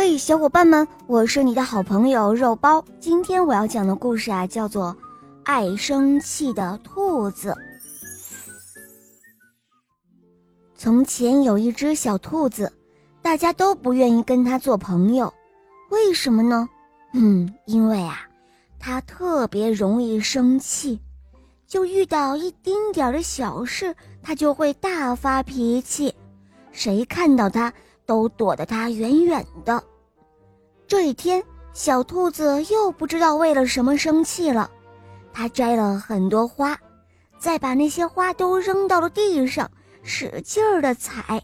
嘿，小伙伴们，我是你的好朋友肉包。今天我要讲的故事啊，叫做《爱生气的兔子》。从前有一只小兔子，大家都不愿意跟它做朋友，为什么呢？嗯，因为啊，它特别容易生气，就遇到一丁点儿的小事，它就会大发脾气，谁看到它？都躲得他远远的。这一天，小兔子又不知道为了什么生气了。它摘了很多花，再把那些花都扔到了地上，使劲儿的踩。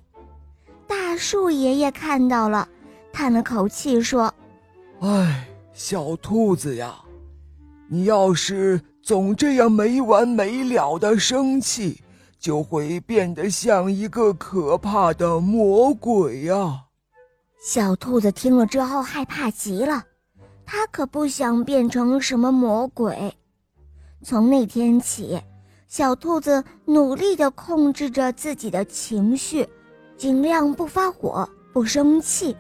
大树爷爷看到了，叹了口气说：“哎，小兔子呀，你要是总这样没完没了的生气。”就会变得像一个可怕的魔鬼呀！小兔子听了之后害怕极了，它可不想变成什么魔鬼。从那天起，小兔子努力地控制着自己的情绪，尽量不发火、不生气。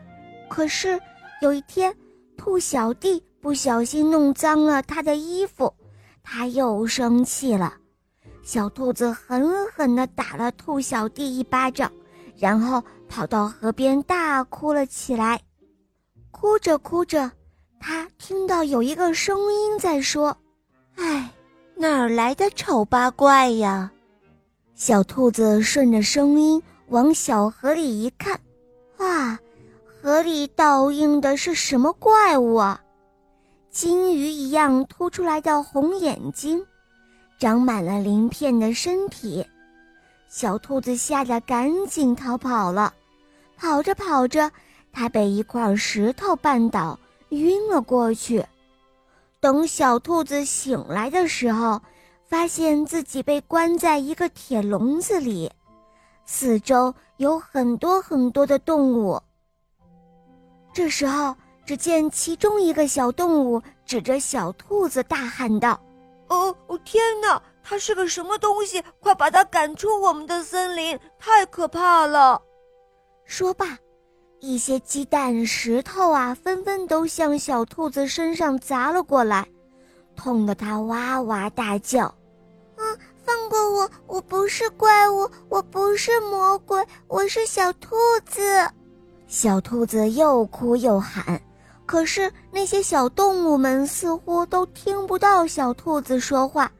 可是有一天，兔小弟不小心弄脏了他的衣服，他又生气了。小兔子狠狠地打了兔小弟一巴掌，然后跑到河边大哭了起来。哭着哭着，他听到有一个声音在说：“哎，哪儿来的丑八怪呀？”小兔子顺着声音往小河里一看，哇，河里倒映的是什么怪物啊？金鱼一样凸出来的红眼睛。长满了鳞片的身体，小兔子吓得赶紧逃跑了。跑着跑着，它被一块石头绊倒，晕了过去。等小兔子醒来的时候，发现自己被关在一个铁笼子里，四周有很多很多的动物。这时候，只见其中一个小动物指着小兔子大喊道。哦哦天哪！它是个什么东西？快把它赶出我们的森林！太可怕了！说罢，一些鸡蛋、石头啊，纷纷都向小兔子身上砸了过来，痛得它哇哇大叫。啊！放过我！我不是怪物，我不是魔鬼，我是小兔子。小兔子又哭又喊。可是那些小动物们似乎都听不到小兔子说话，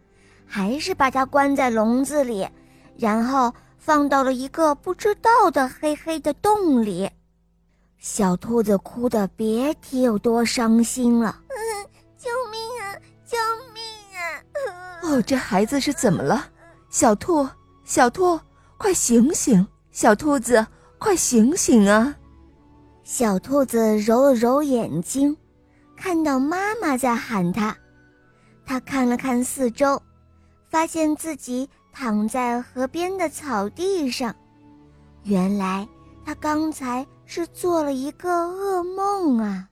还是把它关在笼子里，然后放到了一个不知道的黑黑的洞里。小兔子哭得别提有多伤心了。嗯，救命啊！救命啊！哦，这孩子是怎么了？小兔，小兔，快醒醒！小兔子，快醒醒啊！小兔子揉了揉眼睛，看到妈妈在喊它。它看了看四周，发现自己躺在河边的草地上。原来，它刚才是做了一个噩梦啊。